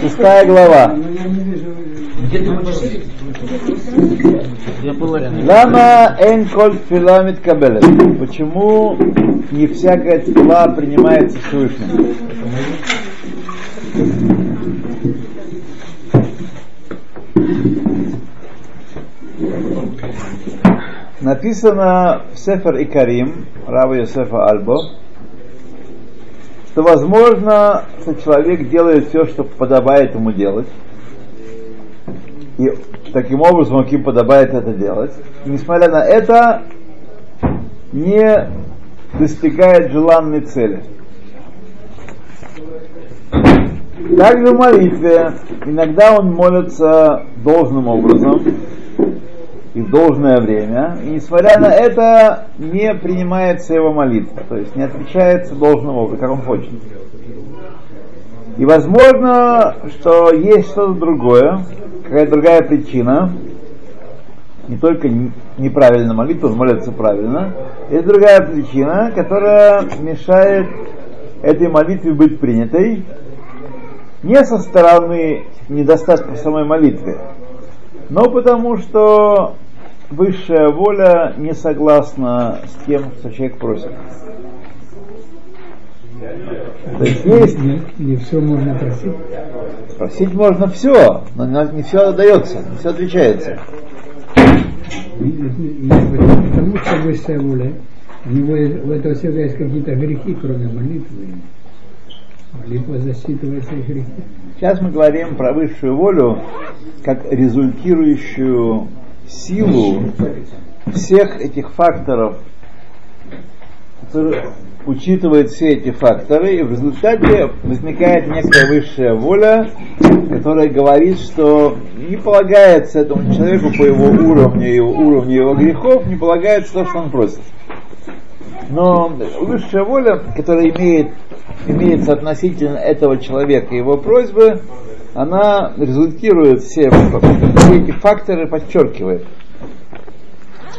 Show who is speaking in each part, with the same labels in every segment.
Speaker 1: Шестая глава. Лама эн коль филамит кабелет. Почему не всякая тфила принимается Всевышним? Написано в Сефер Икарим, Рава Йосефа Альбо, что возможно, что человек делает все, что подобает ему делать, и таким образом, каким подобает это делать, и несмотря на это, не достигает желанной цели. Также в молитве иногда он молится должным образом и в должное время, и несмотря на это не принимается его молитва, то есть не отвечается должным образом, как он хочет. И возможно, что есть что-то другое, какая-то другая причина, не только неправильно молитва, он молится правильно, есть другая причина, которая мешает этой молитве быть принятой, не со стороны недостатка самой молитвы, но потому что высшая воля не согласна с тем, что человек просит.
Speaker 2: То есть есть... Не, не все можно просить.
Speaker 1: Просить можно все, но не все дается, не все отвечается.
Speaker 2: Потому что высшая воля, у него у этого всего есть какие-то грехи, кроме молитвы. Молитва засчитывает свои грехи.
Speaker 1: Сейчас мы говорим про высшую волю как результирующую силу всех этих факторов, которые учитывает все эти факторы, и в результате возникает некая высшая воля, которая говорит, что не полагается этому человеку по его уровню, его уровню его грехов, не полагается то, что он просит. Но высшая воля, которая имеет, имеется относительно этого человека и его просьбы, она результирует все, все эти факторы, подчеркивает.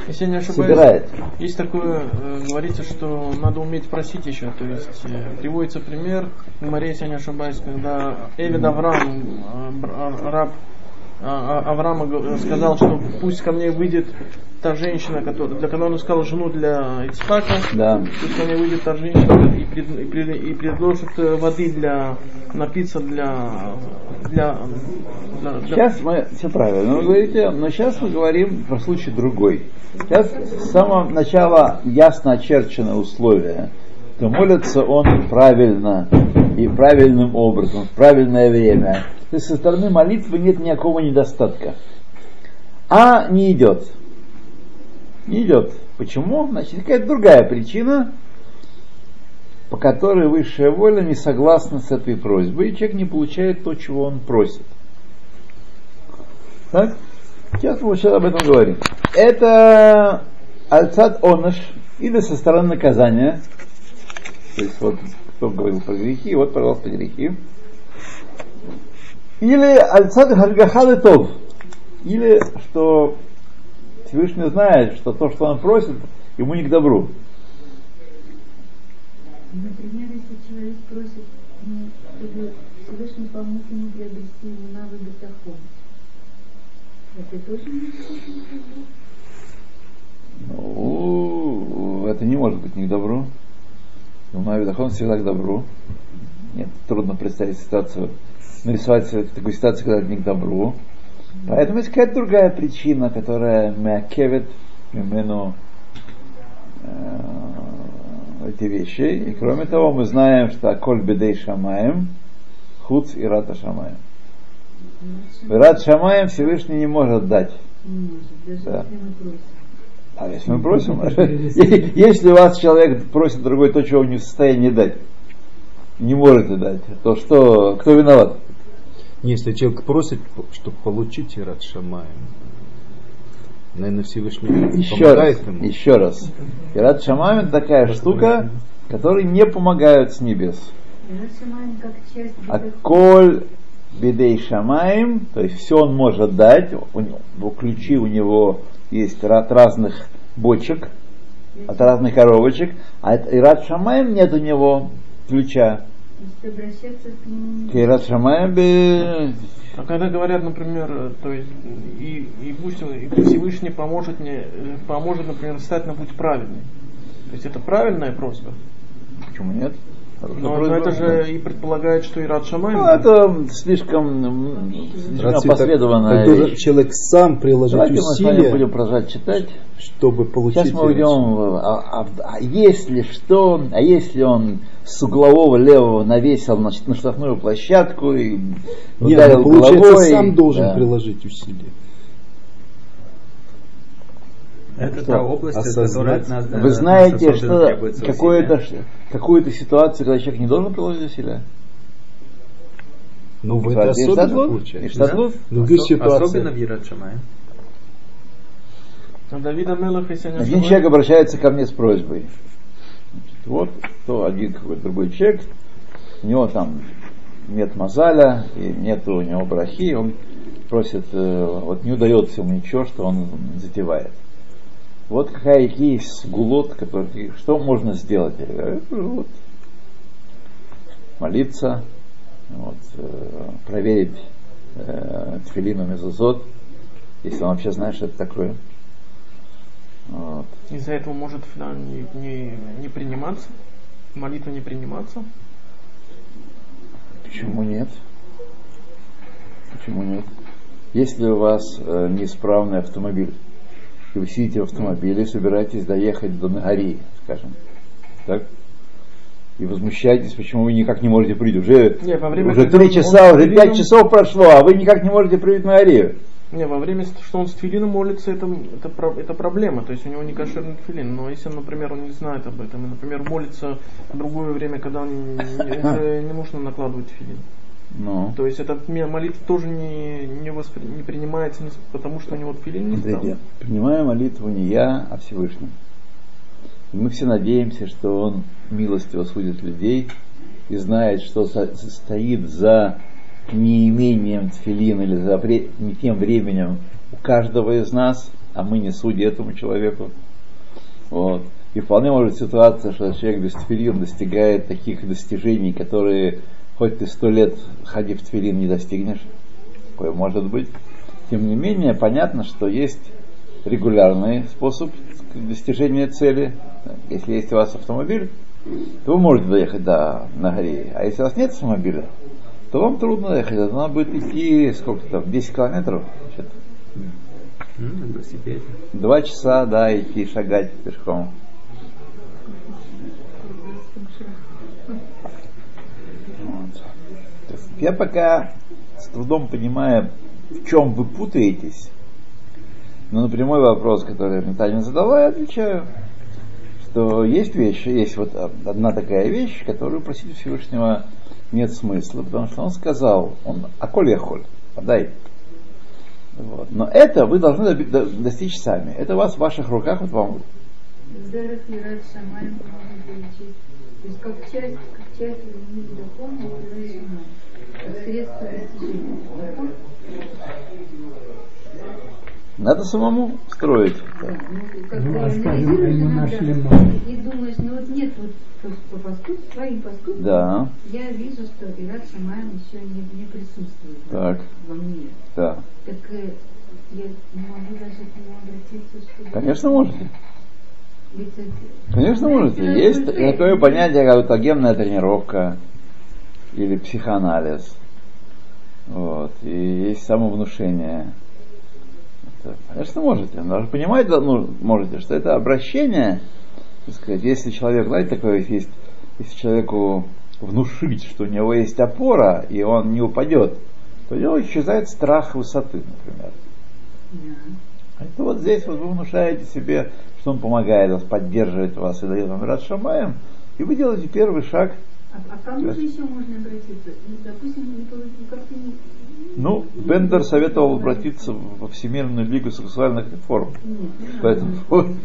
Speaker 3: Если я не ошибаюсь,
Speaker 1: собирает.
Speaker 3: есть такое, э, говорится, что надо уметь просить еще. То есть э, приводится пример, в если я не ошибаюсь, когда Эвид Авраам, э, раб а, а, Авраама сказал, что пусть ко мне выйдет та женщина, которая, для которой он искал жену для Ицхака,
Speaker 1: да.
Speaker 3: пусть мне выйдет та женщина и, пред, и, пред, и предложит воды для напиться для, для,
Speaker 1: для, для... Сейчас мы все правильно вы говорите, но сейчас мы говорим про случай другой. Сейчас с самого начала ясно очерчено условия, то молится он правильно и правильным образом, в правильное время. То есть со стороны молитвы нет никакого недостатка. А не идет. Не идет. Почему? Значит, какая-то другая причина, по которой высшая воля не согласна с этой просьбой, и человек не получает то, чего он просит. Так? Сейчас мы сейчас об этом говорим. Это альцат оныш, или со стороны наказания. То есть вот кто говорил про грехи, вот, пожалуйста, грехи. Или альцат харгахады тов. Или что Всевышний знает, что то, что он просит, ему не к добру.
Speaker 4: Например, если человек просит, ну, чтобы Всевышний помог ему приобрести навык бетахон, это тоже не
Speaker 1: Ну, это не может быть не к добру. Но Навидахон всегда к добру. Нет, трудно представить ситуацию, нарисовать такую ситуацию, когда это не к добру. Поэтому есть какая-то другая причина, которая мякевит имену э, эти вещи. И кроме того, мы знаем, что коль бедей шамаем, хуц и рата шамаем. Рад шамаем Всевышний не может дать. Да. А если мы просим, если у вас человек просит другой то, чего он не в состоянии дать, не можете дать, то что, кто виноват?
Speaker 5: Если человек просит, чтобы получить Ират Шамаем, наверное, Всевышний
Speaker 1: еще помогает раз, ему. Еще раз. Ират Шамаем это такая штука, которые не помогают с небес. А коль бедей шамаем, то есть все он может дать, у него, ключи у него есть от разных бочек, от разных коробочек, а Ират Шамаем нет у него ключа.
Speaker 4: Есть обращаться к
Speaker 1: Шамаем бе-
Speaker 3: А когда говорят, например, то есть и, и пусть он- и Всевышний поможет мне, э, поможет, например, стать на путь праведный. То есть это правильная просьба.
Speaker 1: Почему нет?
Speaker 3: Но, но
Speaker 1: просьба.
Speaker 3: это же и предполагает, что и Рад Шамай.
Speaker 1: Ну, это слишком, м, слишком вещь.
Speaker 5: человек сам приложить
Speaker 1: Давайте мы с вами
Speaker 5: усилия,
Speaker 1: будем продолжать читать.
Speaker 5: чтобы получить
Speaker 1: Сейчас мы уйдем, а, а- а если что, а если он с углового левого навесил на, на штрафную площадку и
Speaker 5: Нет,
Speaker 1: ударил
Speaker 5: ну, получается,
Speaker 1: головой,
Speaker 5: сам должен
Speaker 1: да.
Speaker 5: приложить усилия.
Speaker 6: Это
Speaker 1: Что?
Speaker 6: та область,
Speaker 5: Осознать?
Speaker 6: которая от нас,
Speaker 1: Вы знаете, что какую-то, какую-то ситуацию, когда человек не должен приложить усилия?
Speaker 5: Ну, в
Speaker 1: И
Speaker 5: это
Speaker 1: штадлут,
Speaker 5: особенно получается. других
Speaker 6: Осо-
Speaker 5: ситуациях.
Speaker 6: Особенно в Ират
Speaker 1: Один человек обращается ко мне с просьбой. Значит, вот, то один какой-то другой человек, у него там нет мозаля, и нет у него брахи, он просит, э, вот не удается ему ничего, что он затевает. Вот какая есть гулот, который, что можно сделать? Я говорю, «Э, вот, молиться, вот, э, проверить э, тфилину мезузот, если он вообще знает, что это такое. Вот.
Speaker 3: из-за этого может да, не, не, не приниматься, молитва не приниматься.
Speaker 1: Почему нет? Почему нет? Если у вас э, неисправный автомобиль, и вы сидите в автомобиле собираетесь доехать до Нагари, скажем, так? И возмущаетесь, почему вы никак не можете прийти. Уже,
Speaker 3: Не, во время,
Speaker 1: уже
Speaker 3: когда
Speaker 1: три
Speaker 3: он-
Speaker 1: часа,
Speaker 3: он
Speaker 1: уже пять
Speaker 3: тфилином-
Speaker 1: часов прошло, а вы никак не можете прийти в Нагарию.
Speaker 3: Не, во время, что он с тфилином молится, это, это, это проблема, то есть у него не кошерный тфилин. Но если, например, он не знает об этом, и, например, молится в другое время, когда он не, не нужно накладывать тфилин.
Speaker 1: Ну,
Speaker 3: То есть эта молитва тоже не, не, воспри- не принимается, не потому что у него тфилин не стал.
Speaker 1: принимаю молитву не я, а Всевышний. И мы все надеемся, что Он милостиво судит людей и знает, что со- стоит за неимением тфилин или за вре- не тем временем у каждого из нас, а мы не судьи этому человеку. Вот. И вполне может ситуация, что человек без тфилин достигает таких достижений, которые хоть ты сто лет ходи в тфилин не достигнешь. Такое может быть. Тем не менее, понятно, что есть регулярный способ достижения цели. Если есть у вас автомобиль, то вы можете доехать до Нагории. А если у вас нет автомобиля, то вам трудно доехать. Это Надо будет идти сколько там, 10 километров. Значит,
Speaker 6: На велосипеде.
Speaker 1: Два часа, да, идти, шагать пешком. Вот. То есть Я пока с трудом понимаю, в чем вы путаетесь, но на прямой вопрос, который Таня задала, я отвечаю, что есть вещи, есть вот одна такая вещь, которую просить Всевышнего нет смысла, потому что он сказал, он аколь я холь, подай. Вот. Но это вы должны достичь сами. Это у вас в ваших руках, вот вам.
Speaker 4: То есть как часть, как часть достижения.
Speaker 1: надо самому строить.
Speaker 4: Да, ну, как
Speaker 2: Ну, а скажем, нашли мало.
Speaker 4: и думаешь, ну вот нет, вот по, по своим поступкам
Speaker 1: Да,
Speaker 4: я вижу, что Ират Шамаем еще не, не присутствует
Speaker 1: так,
Speaker 4: во мне.
Speaker 1: да.
Speaker 4: Так э, я не могу даже к нему обратиться, чтобы...
Speaker 1: Конечно, можете.
Speaker 4: Ведь это-
Speaker 1: Конечно, можете. Есть такое понятие, как аутогенная тренировка или психоанализ. Вот. И есть самовнушение. Это, конечно, можете. Но вы понимаете, ну, можете, что это обращение, так сказать, если человек, знаете, такое есть, если человеку внушить, что у него есть опора, и он не упадет, то у него исчезает страх высоты, например.
Speaker 4: Да.
Speaker 1: Это вот здесь вот вы внушаете себе, что он помогает вас, поддерживает вас и дает вам рад шамаем, и вы делаете первый шаг.
Speaker 4: А, а кому же еще можно обратиться? Ну, допустим, не ну,
Speaker 1: Ну, Бендер советовал обратиться во Всемирную лигу сексуальных реформ.
Speaker 4: Нет.
Speaker 1: Поэтому
Speaker 4: не-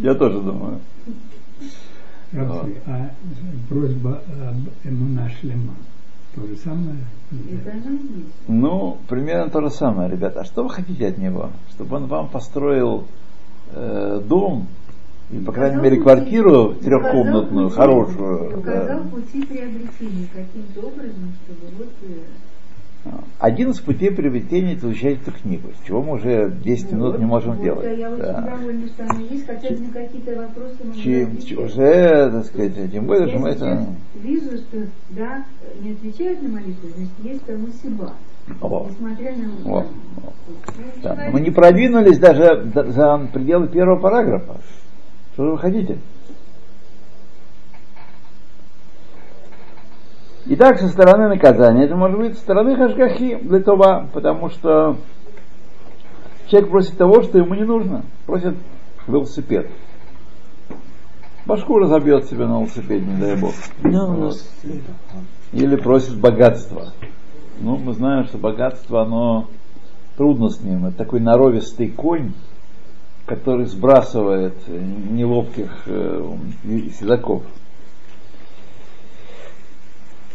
Speaker 1: я тоже думаю.
Speaker 2: А просьба об Эмуна Шлема. То же самое?
Speaker 1: Ну, примерно то же самое, ребята. А что вы хотите от него? Чтобы он вам построил э, дом Или, по крайней мере, квартиру трехкомнатную, хорошую.
Speaker 4: Указал
Speaker 1: да.
Speaker 4: пути приобретения каким-то образом, чтобы вот э,
Speaker 1: Один из путей приобретения это изучать эту книгу, чего мы уже 10 минут не можем
Speaker 4: вот,
Speaker 1: делать.
Speaker 4: Я очень
Speaker 1: Да.
Speaker 4: довольна, что она есть, хотя бы на какие-то вопросы мы
Speaker 1: Чем, уже, так сказать, тем более, что мы это...
Speaker 4: вижу, что да, не отвечают на молитву, значит, есть тому себя.
Speaker 1: О,
Speaker 4: Несмотря на
Speaker 1: о.
Speaker 4: Ну,
Speaker 1: Да,
Speaker 4: человек-
Speaker 1: Мы не продвинулись даже за пределы первого параграфа. Что же вы хотите? Итак, со стороны наказания, это может быть со стороны хашгахи для това, потому что человек просит того, что ему не нужно. Просит велосипед. Башку разобьет себе на велосипеде, не дай бог. Вот. Или просит богатства. Ну, мы знаем, что богатство, оно трудно с ним. Это такой норовистый конь, который сбрасывает неловких э, седаков.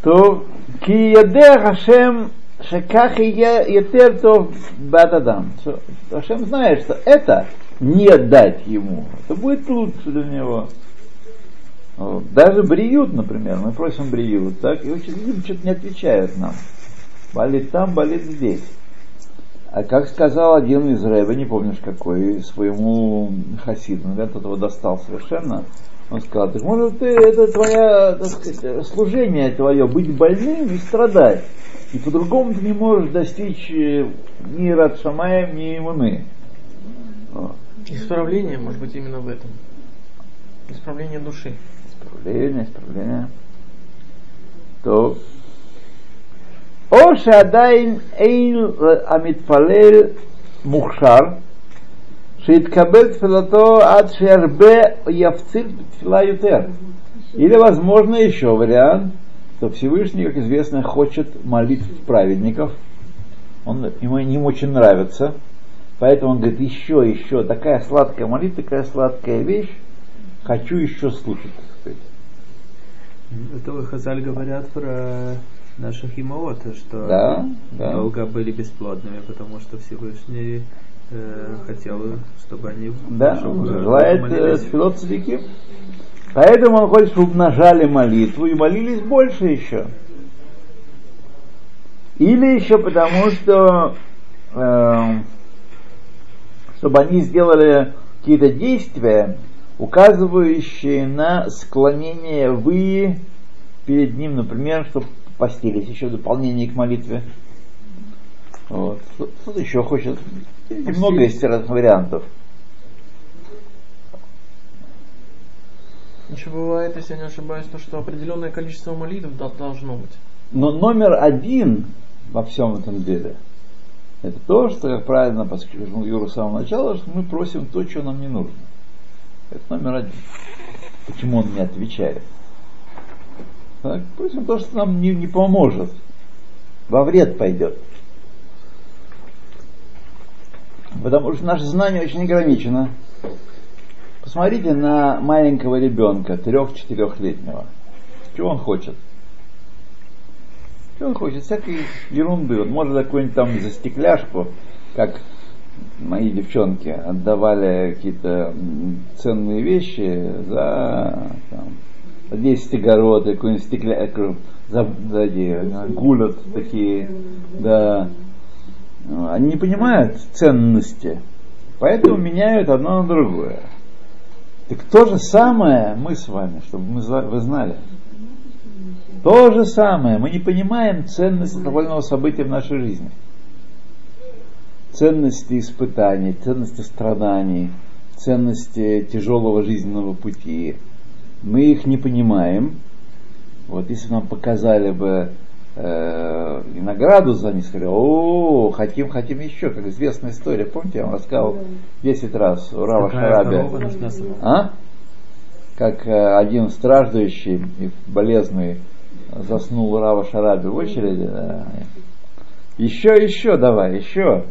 Speaker 1: То ки яде Хашем шеках етер то бададам. Хашем знает, что это не дать ему. Это будет лучше для него. Вот. Даже бриют, например, мы просим бриют, так, и видим, что-то не отвечают нам. Болит там, болит здесь. А как сказал один из рэба, не помнишь какой, своему хасиду, ну, тот его достал совершенно, он сказал, так может ты, это твое так сказать, служение твое, быть больным и страдать. И по-другому ты не можешь достичь э, ни Рад Шамаем, ни Имуны.
Speaker 3: Исправление, может быть, именно в этом. Исправление души.
Speaker 1: Исправление, исправление. То או שעדיין אין המתפלל מוכשר, שיתקבל תפילתו עד שירבה יפציל בתפילה יותר. Или, возможно, еще вариант, что Всевышний, как известно, хочет молитв праведников. Он, ему им очень нравится. Поэтому он говорит, еще, еще, такая сладкая молитва, такая сладкая вещь, хочу еще слушать. так сказать.
Speaker 6: Это вы, Хазаль, говорят про наших имаот, что
Speaker 1: Да, да.
Speaker 6: долго были бесплодными, потому что Всевышний э, хотел, чтобы они
Speaker 1: Да, желает э,
Speaker 6: молились.
Speaker 1: тфилот цадики. Поэтому он хочет, чтобы умножали молитву и молились больше еще. Или еще потому, что эм, чтобы они сделали какие-то действия, указывающие на склонение вы перед ним, например, чтобы постились еще в дополнение к молитве. Вот. Что-то еще хочет. Много есть разных вариантов.
Speaker 3: Еще бывает, если я не ошибаюсь, то, что определенное количество молитв да- должно быть.
Speaker 1: Но номер один во всем этом деле это то, что, как правильно подчеркнул Юра с самого начала, что мы просим то, что нам не нужно. Это номер один. Почему он не отвечает? Просим то, что нам не, не поможет. Во вред пойдет. Потому что наше знание очень ограничено. Посмотрите на маленького ребенка, трех-четырехлетнего. Чего он хочет? Что он хочет? Всякой ерунды. Он может какую-нибудь там за стекляшку, как мои девчонки отдавали какие-то ценные вещи за там, за 10 огород, какую-нибудь стекляшку, за, за эти, гулят такие, да. Они не понимают ценности, поэтому меняют одно на другое. Так то же самое мы с вами, чтобы мы, вы знали. То же самое. Мы не понимаем ценность довольного события в нашей жизни. Ценности испытаний, ценности страданий, ценности тяжелого жизненного пути. Мы их не понимаем. Вот если нам показали бы э, и награду за них, сказали, о, хотим, хотим еще, как известная история, помните, я вам рассказывал 10 раз у Рава
Speaker 6: Какая
Speaker 1: Шарабия.
Speaker 6: корова нужна сама?
Speaker 1: А? Как э, один страждущий и болезный заснул Рава Шараби в очереди. да. Еще, еще давай, еще.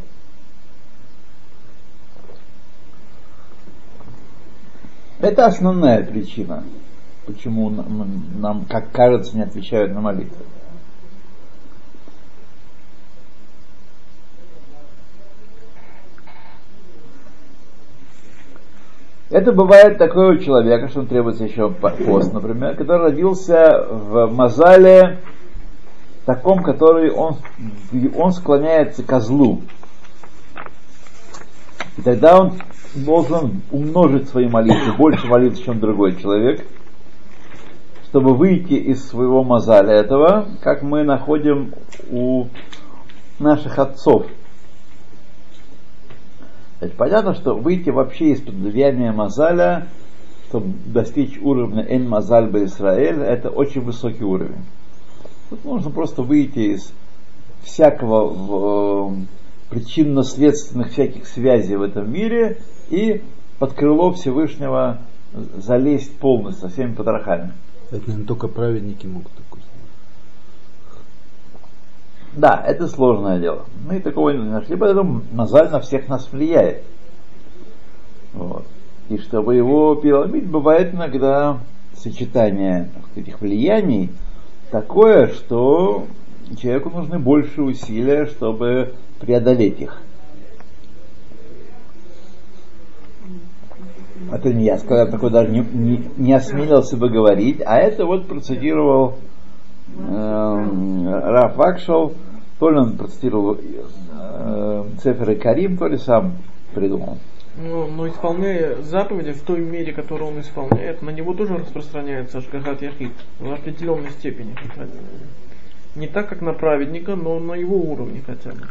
Speaker 1: Это основная причина, почему нам, нам, как кажется, не отвечают на молитву. Это бывает такое у человека, что он требуется еще по- пост, например, который родился в Мазале таком, который он, он склоняется к злу. И тогда он должен умножить свои молитвы, больше молиться, чем другой человек, чтобы выйти из своего мозаля этого, как мы находим у наших отцов. Есть понятно, что выйти вообще из-под влияния мозаля, чтобы достичь уровня Эн Мазаль Ба Исраэль, это очень высокий уровень. Тут нужно просто выйти из всякого э, причинно-следственных всяких связей в этом мире и под крыло Всевышнего залезть полностью, со всеми потрохами.
Speaker 5: Это, наверное, только праведники могут такое сделать.
Speaker 1: Да, это сложное дело. Мы такого не нашли, поэтому Мазаль на всех нас влияет. Вот. И чтобы его переломить, бывает иногда сочетание этих влияний такое, что человеку нужны больше усилия, чтобы преодолеть их. Это не я сказал, я такой даже не, не, не осмелился бы говорить, а это вот процитировал эм, Раф Вакшел, то ли он процитировал э, Цефер Карим, то ли сам придумал.
Speaker 3: Но, но исполняя заповеди в той мере, которую он исполняет, на него тоже распространяется Ашгахат Яхид в определенной степени. Не так, как на праведника, но на его уровне хотя бы.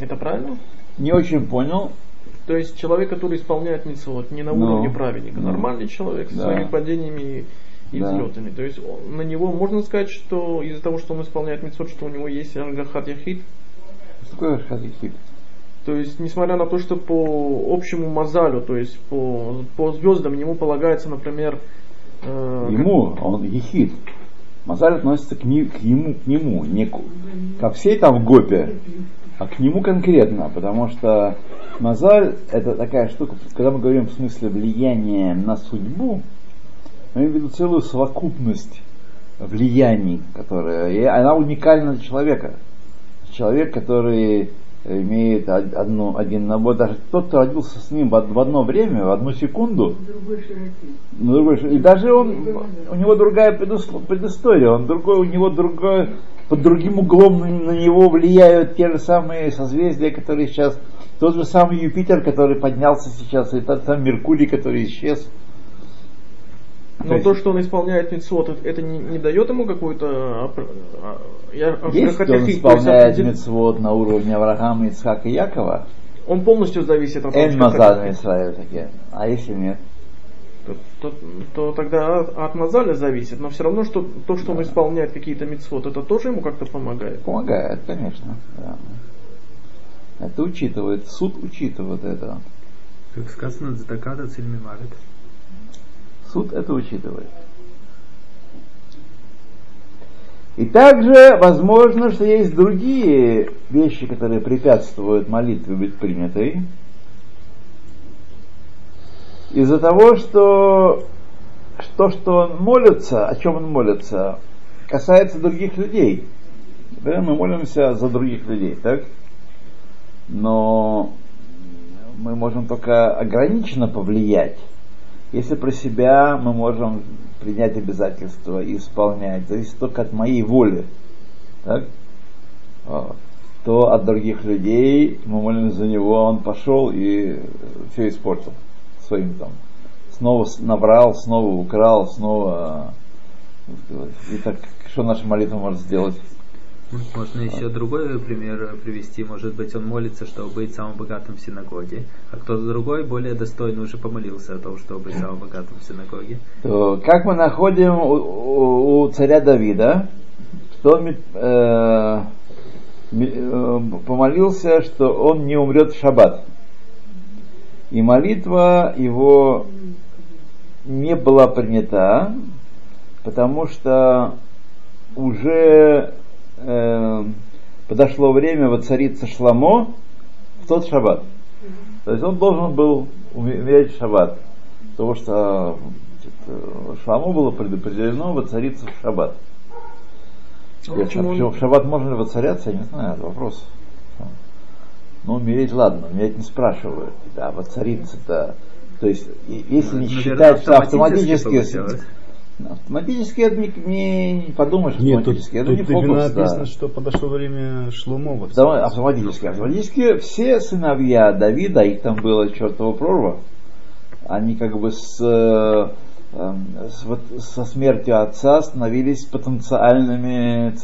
Speaker 3: Это правильно?
Speaker 1: Не очень понял.
Speaker 3: То есть человек, который исполняет митцвот, не на
Speaker 1: Ну,
Speaker 3: уровне праведника,
Speaker 1: ну.
Speaker 3: нормальный человек с
Speaker 1: Да.
Speaker 3: своими падениями и,
Speaker 1: Да.
Speaker 3: взлетами. То есть он- на него можно сказать, что из-за того, что он исполняет митцвот, что у него есть Ашгахат Яхид,
Speaker 1: Что такое Шахихит?
Speaker 3: То есть, несмотря на то, что по общему мазалю, то есть по, по звездам ему полагается, например, э,
Speaker 1: Ему, он ехид. Мазаль относится к, ни- к ему, к нему, не к- ко всей там гопе, а к нему конкретно, потому что Мазаль это такая штука, когда мы говорим в смысле влияния на судьбу, мы имеем в виду целую совокупность влияний, которые, и она уникальна для человека. Человек, который имеет од- одну, один набор, даже тот, кто родился с ним в од- в одно время, в одну секунду,
Speaker 4: другой
Speaker 1: другой и даже он, у него другая предыстория, он другой, у него другой, под другим углом на, него влияют те же самые созвездия, которые сейчас, тот же самый Юпитер, который поднялся сейчас, и тот самый Меркурий, который исчез.
Speaker 3: но то, что он исполняет митцвот, это, не, не дает ему какую-то... а, я-
Speaker 1: Если
Speaker 3: Ашгахат
Speaker 1: он
Speaker 3: есть
Speaker 1: исполняет
Speaker 3: определ-
Speaker 1: мецвод на уровне Авраама, Ицхака и Якова,
Speaker 3: Он полностью зависит от
Speaker 1: Эн Мазаль
Speaker 3: Яхид.
Speaker 1: Израиль такие. А если нет?
Speaker 3: То, то- то тогда от, Мазаля зависит. Но все равно, что то, что он исполняет какие-то митцвот, это тоже ему как-то помогает.
Speaker 1: Помогает, конечно. да. Это учитывает, суд учитывает это.
Speaker 6: Как сказано, Цдаката цильми мавит.
Speaker 1: Суд это учитывает. И также возможно, что есть другие вещи, которые препятствуют молитве быть принятой. Из-за того, что то, что он молится, о чем он молится, касается других людей. Например, мы молимся за других людей, так? Но мы можем только ограниченно повлиять. Если про себя мы можем принять обязательства и исполнять, зависит только от моей воли, так? Вот. то от других людей мы молимся за него, он пошел и все испортил своим там. Снова набрал, снова украл, снова... э, И так, что наша молитва может сделать?
Speaker 6: Можно еще другой пример привести. Может быть, он молится, чтобы быть самым богатым в синагоге, а кто-то другой, более достойный, уже помолился о том, чтобы быть самым богатым в синагоге.
Speaker 1: то как мы находим у, у- царя Давида, что он э, э, помолился, что он не умрет в шаббат. И молитва его не была принята, потому что уже э, подошло время воцариться Шламо в тот шаббат. То есть он должен был умереть в шаббат. Потому что значит, Шламу было предопределено воцариться в шаббат.
Speaker 3: А почему он-
Speaker 1: почему в шаббат можно ли воцаряться, я не знаю, это вопрос. Ну, умереть, ладно, умереть не спрашивают. Да, воцариться-то. То есть, если не
Speaker 6: Наверное,
Speaker 1: считать, что
Speaker 6: автоматически
Speaker 1: автоматически... это не, не, не подумаешь
Speaker 5: Нет, тут,
Speaker 1: автоматически. это
Speaker 5: тут
Speaker 1: не
Speaker 5: именно
Speaker 1: фокус, да.
Speaker 5: написано, что подошло время Шлумова.
Speaker 1: Давай, автоматически. Автоматически все сыновья Давида, их там было чертова прорва, они как бы с, э, с- вот со смертью отца становились потенциальными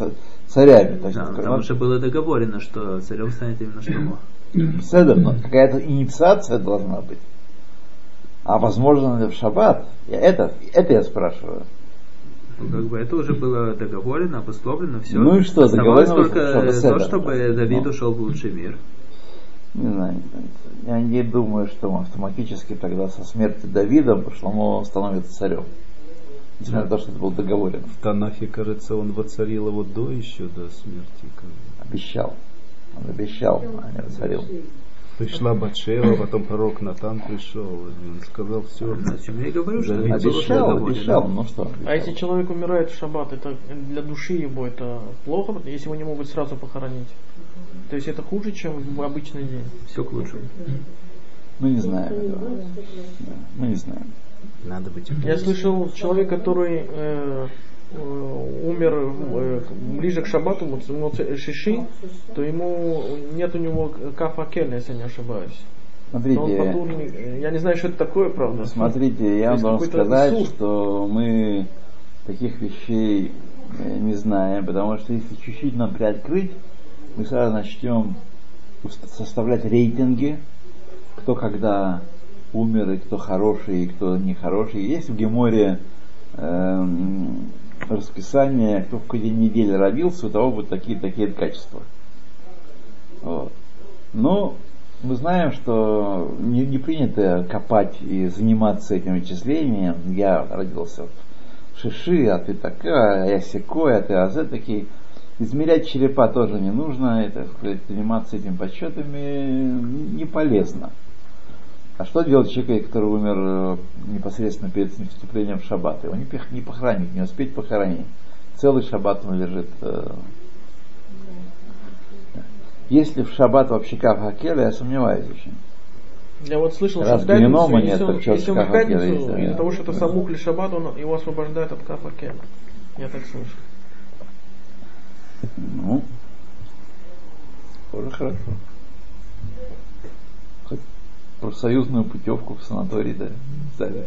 Speaker 1: царями.
Speaker 6: Да, там уже было договорено, что царем станет именно Шломо.
Speaker 1: Седер, но какая-то инициация должна быть. А возможно ли в шаббат? Я это, это я спрашиваю.
Speaker 6: Ну, как бы это уже было договорено, обусловлено, все.
Speaker 1: Ну и что,
Speaker 6: Оставалось
Speaker 1: договорено,
Speaker 6: только
Speaker 1: что
Speaker 6: то, чтобы Давид
Speaker 1: Ну.
Speaker 6: ушел в лучший мир.
Speaker 1: Не знаю, я не думаю, что автоматически тогда со смертью Давида Шломо становится царем. Несмотря на то, что это было договорено.
Speaker 5: В Танахе, кажется, он воцарил его до еще, до смерти. бы.
Speaker 1: Обещал. Он обещал, а не воцарил.
Speaker 5: Пришла Батшева, потом пророк Натан пришел, и он сказал, все.
Speaker 6: Зачем я говорю, что
Speaker 5: Давид
Speaker 1: Обещал, обещал, ну что.
Speaker 3: А если человек умирает в шаббат, это для души его это плохо, если его не могут сразу похоронить? То есть это хуже, чем в обычный день?
Speaker 6: Все к лучшему.
Speaker 1: Мы не знаем этого. Мы не знаем.
Speaker 5: Надо быть
Speaker 3: Я слышал человек, который э, э, умер э, ближе к ну, ц- шиши, то ему нет у него кафа кель, если я не ошибаюсь.
Speaker 1: Смотрите,
Speaker 3: потурный, э, я не знаю, что это такое, правда.
Speaker 1: смотрите, я вам должен сказать,
Speaker 3: исур.
Speaker 1: что мы таких вещей э, не знаем, потому что если чуть-чуть нам приоткрыть, мы сразу начнем составлять рейтинги, кто когда умер, и кто хороший, и кто нехороший. Есть в Геморе эм, расписание, кто в какой день недели родился, у того будут такие-такие качества. Вот. Но мы знаем, что не, не принято копать и заниматься этим вычислением. Я родился в Шиши, а ты такая, а я секой, а ты азе такие. Измерять черепа тоже не нужно, это, заниматься этим подсчетами не полезно. А что делать человек, который умер э, непосредственно перед вступлением в шаббат? Его не, похоронить, не успеть похоронить. Целый шаббат он лежит. э, Если в шаббат вообще кафакеля, я сомневаюсь очень.
Speaker 3: Я вот слышал,
Speaker 1: Раз
Speaker 3: что в пятницу,
Speaker 1: нет,
Speaker 3: если, если он в пятницу,
Speaker 1: делает, да.
Speaker 3: из-за того, что это самух или шаббат, он его освобождает от кафа кель. Я так слышал.
Speaker 1: Ну, тоже хорошо. Профсоюзную путевку в санаторий да, дали.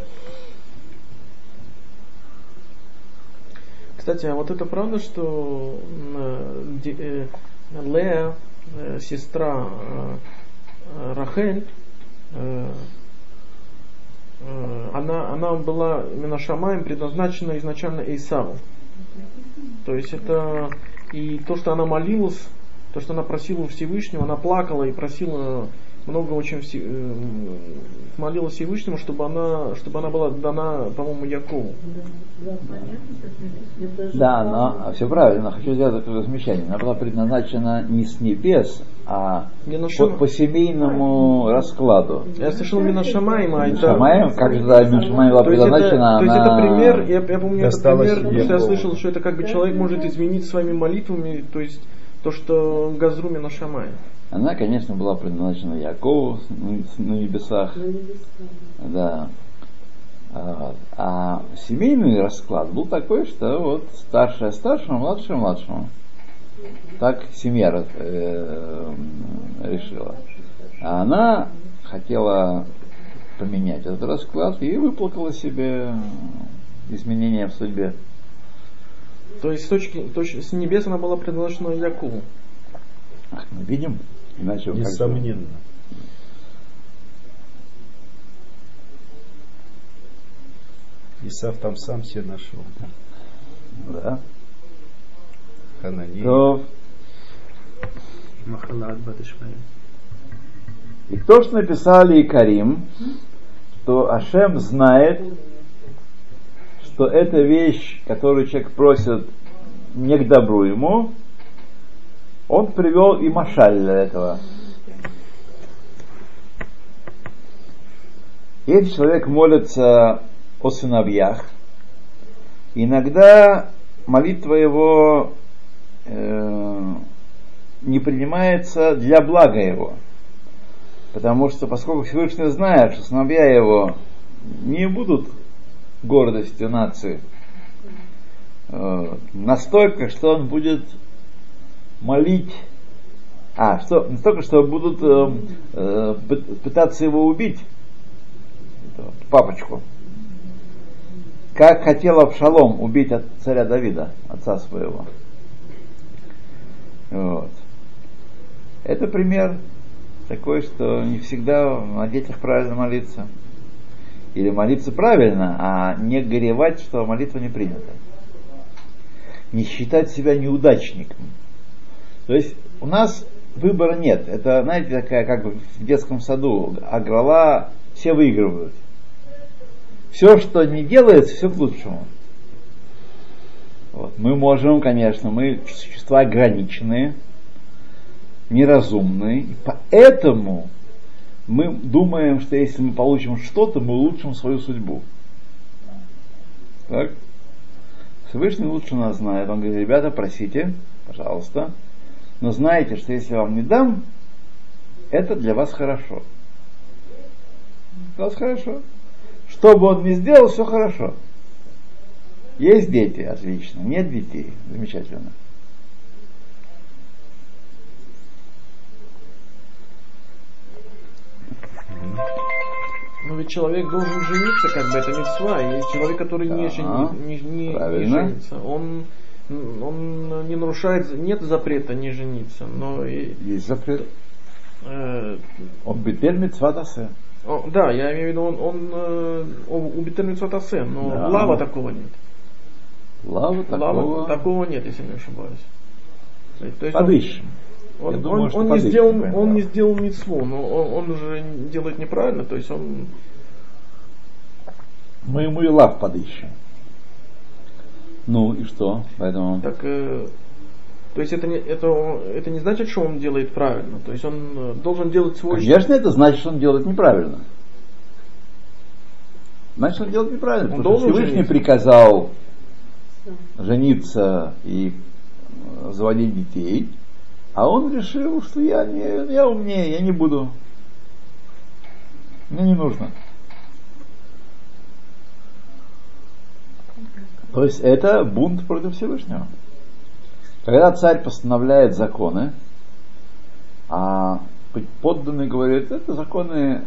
Speaker 3: Кстати, а вот это правда, что э, Лея, э, сестра э, Рахель, она, она была именно Шамаем предназначена изначально Исаву. То есть это и то, что она молилась, то, что она просила Всевышнего, она плакала и просила много очень Все- э, молилась Всевышнему, чтобы она, чтобы она была дана, по-моему, Якову.
Speaker 1: Да, но все правильно. Хочу сделать такое замечание. Она была предназначена не с небес, а
Speaker 3: Не на
Speaker 1: по, семейному раскладу.
Speaker 3: Я слышал именно Шамаима. а это-
Speaker 1: как же да, Шамаем была
Speaker 3: То есть, это,
Speaker 1: предназначена,
Speaker 3: то есть
Speaker 1: она...
Speaker 3: это пример, я, я помню этот пример, потому что я слышал, что это как бы человек может изменить своими молитвами, то есть то, что Газруми на Шамай.
Speaker 1: Она, конечно, была предназначена Якову на- на небесах. Да. А, а семейный расклад был такой, что вот старшая старшему, младшая младшему. Так семья э, решила. А она хотела поменять этот расклад и выплакала себе изменения в судьбе.
Speaker 3: То есть с точки, точ- с небес она была предназначена Якову.
Speaker 1: Ах, мы видим, иначе
Speaker 5: Несомненно. Исав там сам себе нашел.
Speaker 1: Да.
Speaker 5: Ханани.
Speaker 1: То. И то, что написали и Карим, что Ашем знает, что эта вещь, которую человек просит не к добру ему, он привел и машаль для этого. Если человек молится о сыновьях, иногда молитва его э, не принимается для блага его. Потому что, поскольку Всевышний знает, что сыновья его не будут гордостью нации, э, настолько, что он будет молить, а, что, настолько, что будут э, э, пытаться его убить, папочку, как хотел Авшалом убить от царя Давида, отца своего. Вот. Это пример такой, что не всегда на детях правильно молиться. Или молиться правильно, а не горевать, что молитва не принята. Не считать себя неудачником. То есть у нас выбора нет. Это, знаете, такая, как в детском саду, аграла, все выигрывают. Все, что не делается, все к лучшему. Вот. Мы можем, конечно, мы существа ограниченные, неразумные, и поэтому мы думаем, что если мы получим что-то, мы улучшим свою судьбу. Так? Всевышний лучше нас знает. Он говорит, ребята, просите, пожалуйста, но знайте, что если я вам не дам, это для вас хорошо. Для вас хорошо. Что бы он ни сделал, все хорошо. Есть дети, отлично. Нет детей, замечательно.
Speaker 3: Но ведь человек должен жениться, как бы это мецва. И человек, который не, жени- не, не- не женится, он, он не нарушает, нет запрета не жениться. Но и,
Speaker 1: Есть запрет.
Speaker 3: э,
Speaker 1: Он бетель митцвадасе.
Speaker 3: да, я имею в виду, он, он э, у Бетермицотасе, но
Speaker 1: Да.
Speaker 3: лава такого нет.
Speaker 1: Лава
Speaker 3: Лава
Speaker 1: такого
Speaker 3: такого нет, если не ошибаюсь. То есть он-
Speaker 1: подыщем.
Speaker 3: Он,
Speaker 1: Я думаю,
Speaker 3: он- он не сделал, он не сделал митцву, но он, он же делает неправильно, то есть он
Speaker 1: Мы ему и лав подыщем. Ну и что? Поэтому
Speaker 3: так, э, то есть это не, это, это не значит, что он делает правильно, то есть он э, должен делать свой
Speaker 1: Конечно, это значит, что он делает неправильно. Значит, он делает неправильно.
Speaker 3: Он
Speaker 1: потому что
Speaker 3: должен
Speaker 1: Всевышний
Speaker 3: жениться.
Speaker 1: приказал жениться и э, заводить детей, а он решил, что я, не, я умнее, я не буду. Мне не нужно. То есть это бунт против Всевышнего. Когда царь постановляет законы, а подданный говорит, это законы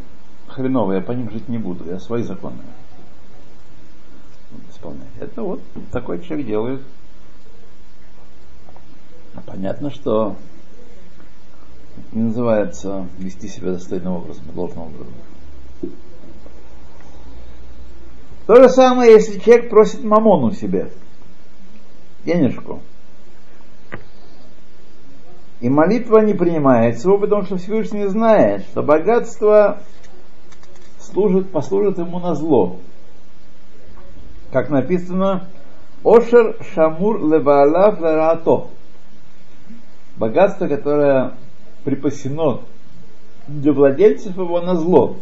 Speaker 1: хреновые, я по ним жить не буду, я свои законы исполнять. Это вот такой человек делает. А понятно, что не называется вести себя достойным образом, должным образом. То же самое, если человек просит мамону себе, денежку. И молитва не принимается его, потому что Всевышний знает, что богатство служит, послужит ему на зло. Как написано, Ошер Шамур Леваалав Лараато. Богатство, которое припасено для владельцев его на зло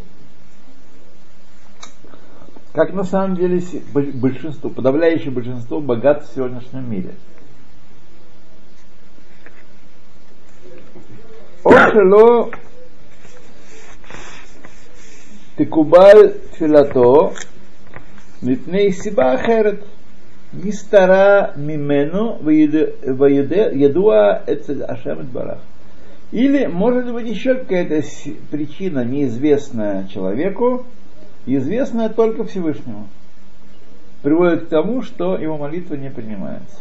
Speaker 1: как на самом деле большинство, подавляющее большинство богат в сегодняшнем мире. Ошело текубаль филато мипней сиба ахерет нистара мимену ядуа эцель ашем барах. Или, может быть, еще какая-то причина, неизвестная человеку, известная только Всевышнему, приводит к тому, что его молитва не принимается.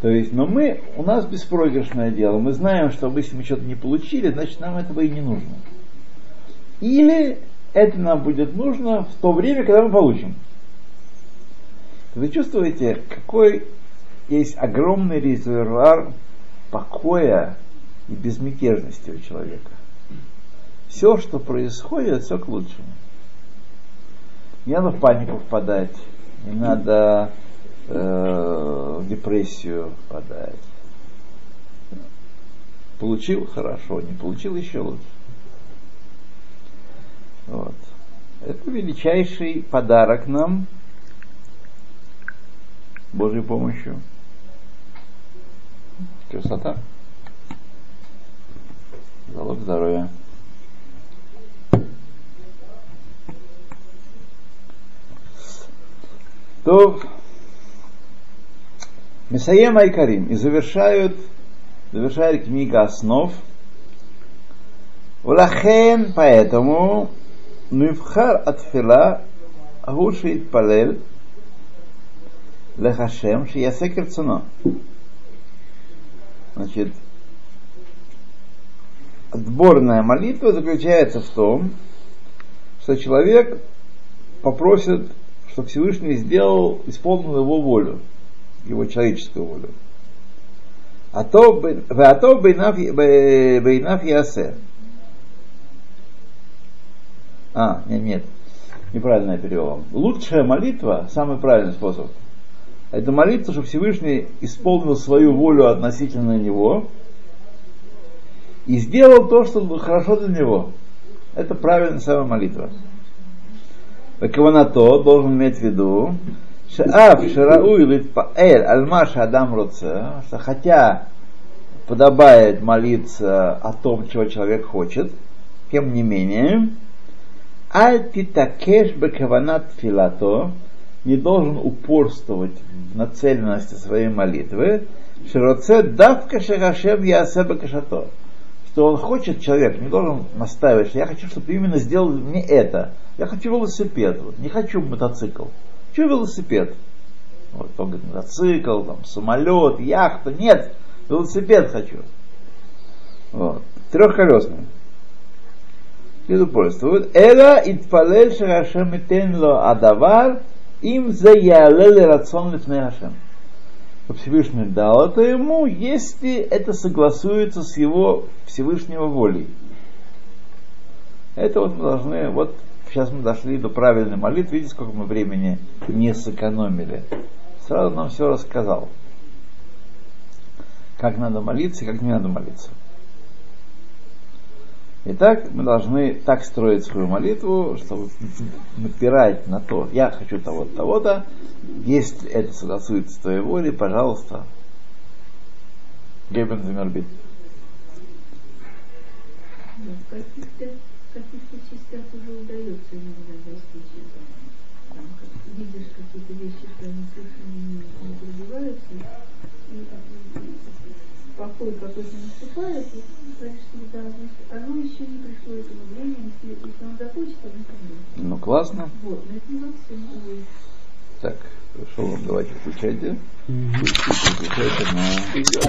Speaker 1: То есть, но мы, у нас беспроигрышное дело, мы знаем, что если мы что-то не получили, значит нам этого и не нужно. Или это нам будет нужно в то время, когда мы получим. Вы чувствуете, какой есть огромный резервуар покоя и безмятежности у человека. Все, что происходит, все к лучшему. Не надо в панику впадать, не надо э, в депрессию впадать. Получил хорошо, не получил еще лучше. Вот. Это величайший подарок нам Божьей помощью. Красота. Залог здоровья. То Месаем Айкарим и завершают, завершает книга основ. Улахен, поэтому, Нивхар Атфила, Гушит Палель, Лехашем, Шиясекер Цуно. Значит, отборная молитва заключается в том, что человек попросит, чтобы Всевышний сделал, исполнил его волю, его человеческую волю. А то бейнаф ясе. А, нет, нет, неправильно я перевел. Лучшая молитва, самый правильный способ, это молиться, чтобы Всевышний исполнил свою волю относительно него и сделал то, что хорошо для него. Это правильная самая молитва. Вакаванато должен иметь в виду, Шаав Шарауй Литпаэль Альмаша Адам Руце, что хотя подобает молиться о том, чего человек хочет, тем не менее, Аль Титакеш Бекаванат Филато не должен упорствовать в нацеленности своей молитвы, Широце Давка Шагашем Ясеба Кашато что он хочет, человек не должен настаивать, что я хочу, чтобы ты именно сделал не это. Я хочу велосипед, вот, не хочу мотоцикл. Хочу велосипед. Вот, он говорит, мотоцикл, там, самолет, яхта. Нет, велосипед хочу. Вот. Трехколесный. И упорствует. Эла итпалель шарашем ло адавар им заялели рацион лифней Хашем. Всевышний дал это ему, если это согласуется с его Всевышнего волей. Это вот мы должны, вот сейчас мы дошли до правильной молитвы, видите, сколько мы времени не сэкономили. Сразу нам все рассказал. Как надо молиться как не надо молиться. Итак, мы должны так строить свою молитву, чтобы напирать на то, я хочу того-то, того-то, если это согласуется с твоей волей, пожалуйста, Гебен
Speaker 4: как, видишь какие-то вещи, что они совершенно не, пробиваются, и, и, и покой какой-то наступает, и говоришь значит, оно еще не пришло этому времени, если, если он захочет, оно придет.
Speaker 1: Ну, классно.
Speaker 4: Вот, но это не во всем.
Speaker 1: Так, хорошо, давайте включайте. Включайте на...